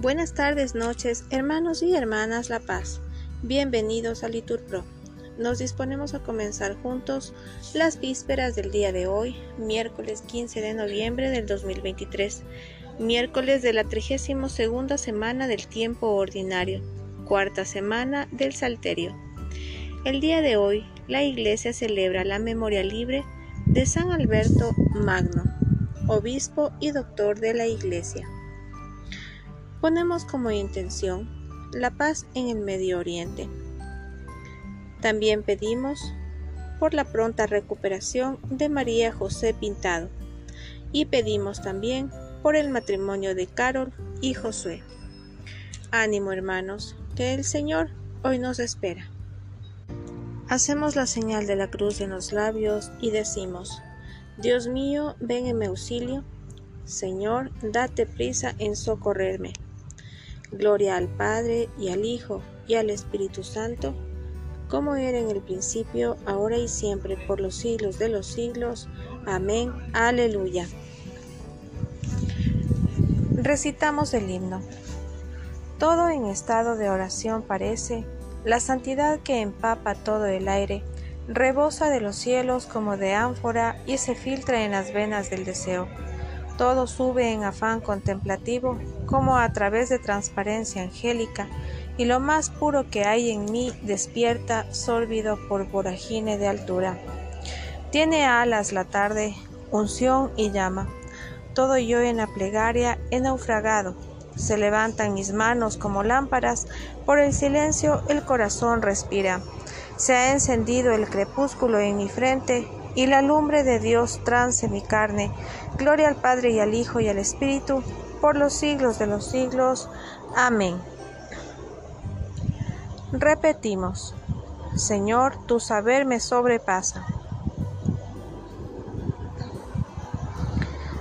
Buenas tardes, noches, hermanos y hermanas La Paz. Bienvenidos a Liturpro. Nos disponemos a comenzar juntos las vísperas del día de hoy, miércoles 15 de noviembre del 2023, miércoles de la 32 semana del tiempo ordinario, cuarta semana del Salterio. El día de hoy, la Iglesia celebra la memoria libre de San Alberto Magno, obispo y doctor de la Iglesia. Ponemos como intención la paz en el Medio Oriente. También pedimos por la pronta recuperación de María José Pintado y pedimos también por el matrimonio de Carol y Josué. Ánimo hermanos, que el Señor hoy nos espera. Hacemos la señal de la cruz en los labios y decimos, Dios mío, ven en mi auxilio, Señor, date prisa en socorrerme. Gloria al Padre y al Hijo y al Espíritu Santo, como era en el principio, ahora y siempre, por los siglos de los siglos. Amén. Aleluya. Recitamos el himno. Todo en estado de oración parece, la santidad que empapa todo el aire, rebosa de los cielos como de ánfora y se filtra en las venas del deseo todo sube en afán contemplativo, como a través de transparencia angélica, y lo más puro que hay en mí despierta, sórbido por voragine de altura. Tiene alas la tarde, unción y llama. Todo yo en la plegaria he naufragado. Se levantan mis manos como lámparas, por el silencio el corazón respira. Se ha encendido el crepúsculo en mi frente, y la lumbre de Dios trance mi carne. Gloria al Padre y al Hijo y al Espíritu, por los siglos de los siglos. Amén. Repetimos, Señor, tu saber me sobrepasa.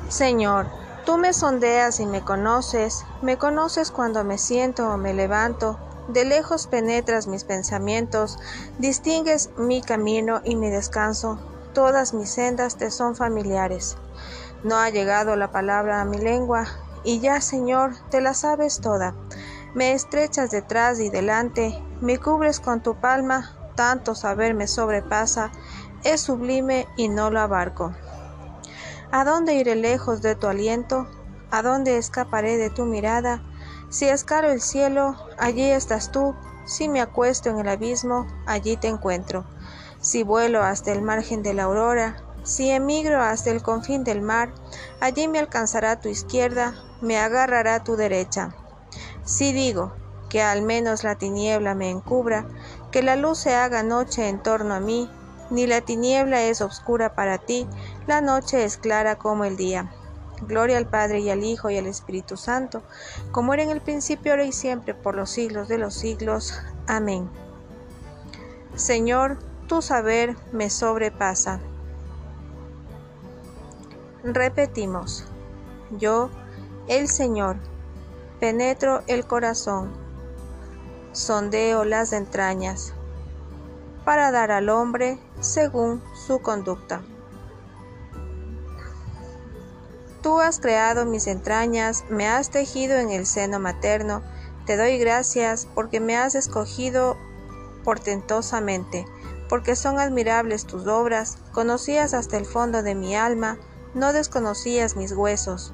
Señor, tú me sondeas y me conoces, me conoces cuando me siento o me levanto, de lejos penetras mis pensamientos, distingues mi camino y mi descanso, todas mis sendas te son familiares. No ha llegado la palabra a mi lengua, y ya, Señor, te la sabes toda. Me estrechas detrás y delante, me cubres con tu palma, tanto saber me sobrepasa, es sublime y no lo abarco. ¿A dónde iré lejos de tu aliento? ¿A dónde escaparé de tu mirada? Si escalo el cielo, allí estás tú, si me acuesto en el abismo, allí te encuentro. Si vuelo hasta el margen de la aurora, si emigro hasta el confín del mar, allí me alcanzará tu izquierda, me agarrará tu derecha. Si digo que al menos la tiniebla me encubra, que la luz se haga noche en torno a mí, ni la tiniebla es obscura para ti, la noche es clara como el día. Gloria al Padre y al Hijo y al Espíritu Santo, como era en el principio, ahora y siempre, por los siglos de los siglos. Amén. Señor, tu saber me sobrepasa. Repetimos, yo, el Señor, penetro el corazón, sondeo las entrañas, para dar al hombre según su conducta. Tú has creado mis entrañas, me has tejido en el seno materno, te doy gracias porque me has escogido portentosamente porque son admirables tus obras, conocías hasta el fondo de mi alma, no desconocías mis huesos.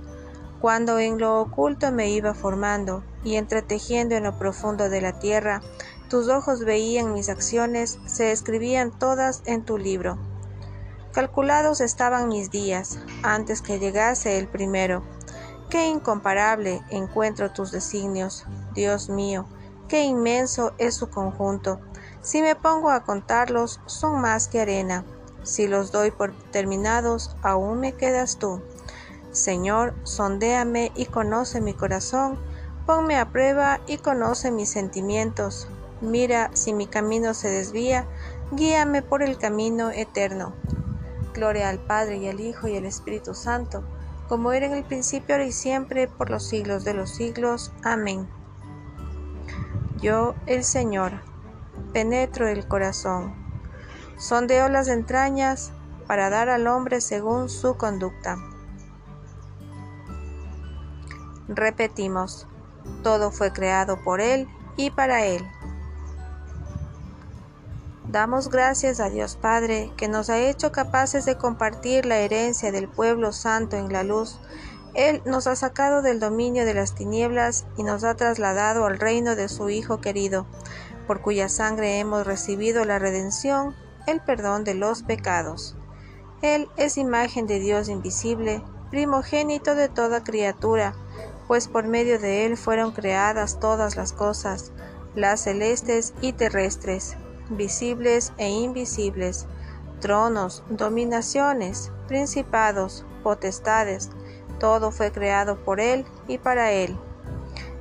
Cuando en lo oculto me iba formando y entretejiendo en lo profundo de la tierra, tus ojos veían mis acciones, se escribían todas en tu libro. Calculados estaban mis días, antes que llegase el primero. Qué incomparable encuentro tus designios, Dios mío, qué inmenso es su conjunto. Si me pongo a contarlos, son más que arena. Si los doy por terminados, aún me quedas tú. Señor, sondéame y conoce mi corazón, ponme a prueba y conoce mis sentimientos. Mira si mi camino se desvía, guíame por el camino eterno. Gloria al Padre y al Hijo y al Espíritu Santo, como era en el principio, ahora y siempre, por los siglos de los siglos. Amén. Yo, el Señor, penetro el corazón. Sondeo las entrañas para dar al hombre según su conducta. Repetimos, todo fue creado por Él y para Él. Damos gracias a Dios Padre que nos ha hecho capaces de compartir la herencia del pueblo santo en la luz. Él nos ha sacado del dominio de las tinieblas y nos ha trasladado al reino de su Hijo querido, por cuya sangre hemos recibido la redención, el perdón de los pecados. Él es imagen de Dios invisible, primogénito de toda criatura, pues por medio de Él fueron creadas todas las cosas, las celestes y terrestres visibles e invisibles, tronos, dominaciones, principados, potestades, todo fue creado por Él y para Él.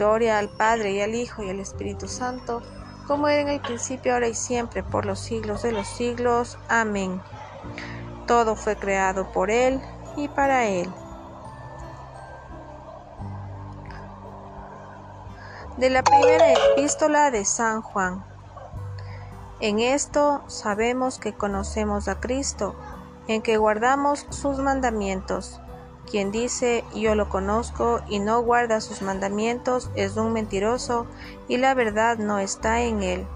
Gloria al Padre y al Hijo y al Espíritu Santo, como era en el principio, ahora y siempre, por los siglos de los siglos. Amén. Todo fue creado por Él y para Él. De la primera epístola de San Juan. En esto sabemos que conocemos a Cristo, en que guardamos sus mandamientos. Quien dice yo lo conozco y no guarda sus mandamientos es un mentiroso y la verdad no está en él.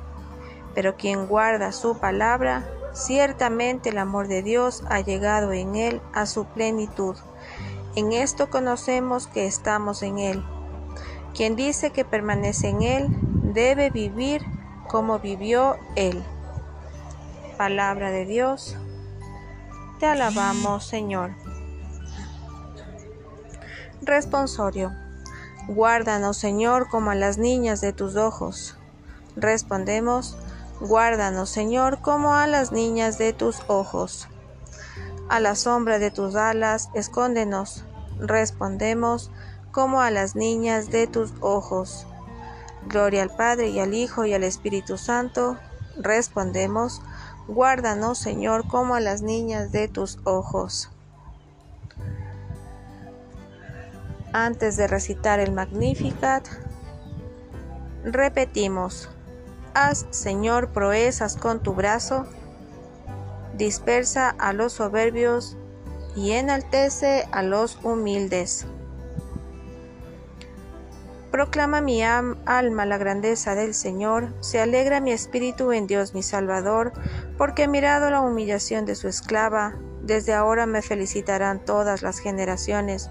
Pero quien guarda su palabra, ciertamente el amor de Dios ha llegado en él a su plenitud. En esto conocemos que estamos en él. Quien dice que permanece en él debe vivir como vivió Él. Palabra de Dios, te alabamos Señor. Responsorio. Guárdanos Señor como a las niñas de tus ojos. Respondemos, guárdanos Señor como a las niñas de tus ojos. A la sombra de tus alas, escóndenos. Respondemos, como a las niñas de tus ojos. Gloria al Padre y al Hijo y al Espíritu Santo. Respondemos, guárdanos Señor como a las niñas de tus ojos. Antes de recitar el Magnificat, repetimos, haz Señor proezas con tu brazo, dispersa a los soberbios y enaltece a los humildes. Proclama mi alma la grandeza del Señor, se alegra mi espíritu en Dios mi Salvador, porque he mirado la humillación de su esclava, desde ahora me felicitarán todas las generaciones,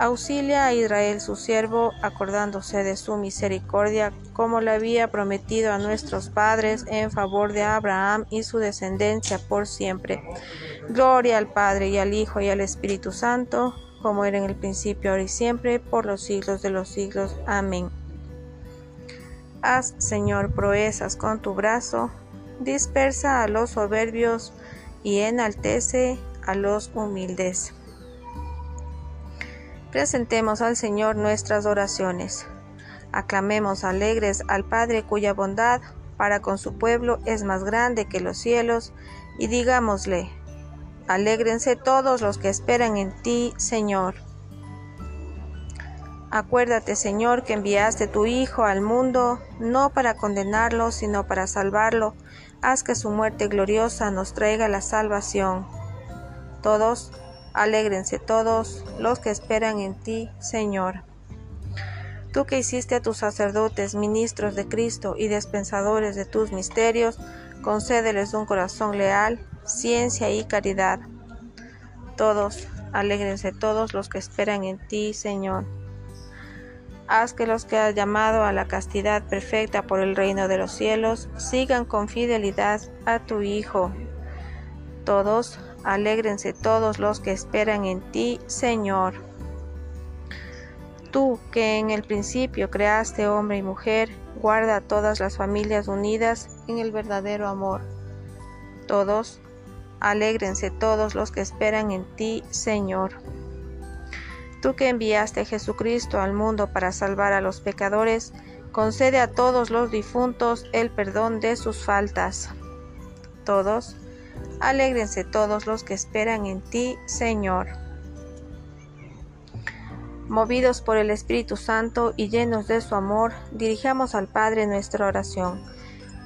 Auxilia a Israel su siervo, acordándose de su misericordia, como le había prometido a nuestros padres en favor de Abraham y su descendencia por siempre. Gloria al Padre y al Hijo y al Espíritu Santo, como era en el principio, ahora y siempre, por los siglos de los siglos. Amén. Haz, Señor, proezas con tu brazo, dispersa a los soberbios y enaltece a los humildes. Presentemos al Señor nuestras oraciones. Aclamemos alegres al Padre cuya bondad para con su pueblo es más grande que los cielos, y digámosle, alégrense todos los que esperan en ti, Señor. Acuérdate, Señor, que enviaste tu Hijo al mundo, no para condenarlo, sino para salvarlo. Haz que su muerte gloriosa nos traiga la salvación. Todos, alégrense todos los que esperan en ti, Señor. Tú que hiciste a tus sacerdotes ministros de Cristo y dispensadores de tus misterios, concédeles un corazón leal, ciencia y caridad. Todos, alégrense todos los que esperan en ti, Señor. Haz que los que has llamado a la castidad perfecta por el reino de los cielos sigan con fidelidad a tu Hijo. Todos, alégrense todos los que esperan en ti, Señor. Tú que en el principio creaste hombre y mujer, guarda a todas las familias unidas en el verdadero amor. Todos, alégrense todos los que esperan en ti, Señor. Tú que enviaste a Jesucristo al mundo para salvar a los pecadores, concede a todos los difuntos el perdón de sus faltas. Todos, alégrense todos los que esperan en ti, Señor. Movidos por el Espíritu Santo y llenos de su amor, dirijamos al Padre nuestra oración.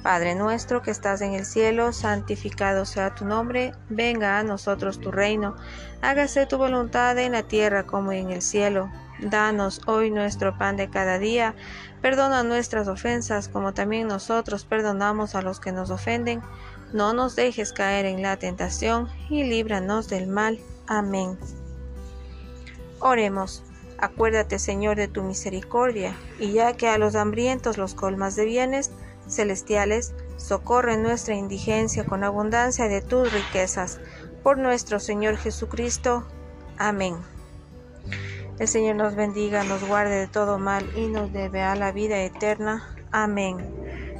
Padre nuestro que estás en el cielo, santificado sea tu nombre, venga a nosotros tu reino, hágase tu voluntad en la tierra como en el cielo. Danos hoy nuestro pan de cada día, perdona nuestras ofensas como también nosotros perdonamos a los que nos ofenden. No nos dejes caer en la tentación y líbranos del mal. Amén. Oremos. Acuérdate, Señor, de tu misericordia, y ya que a los hambrientos los colmas de bienes, celestiales, socorre nuestra indigencia con abundancia de tus riquezas. Por nuestro Señor Jesucristo. Amén. El Señor nos bendiga, nos guarde de todo mal y nos debe a la vida eterna. Amén.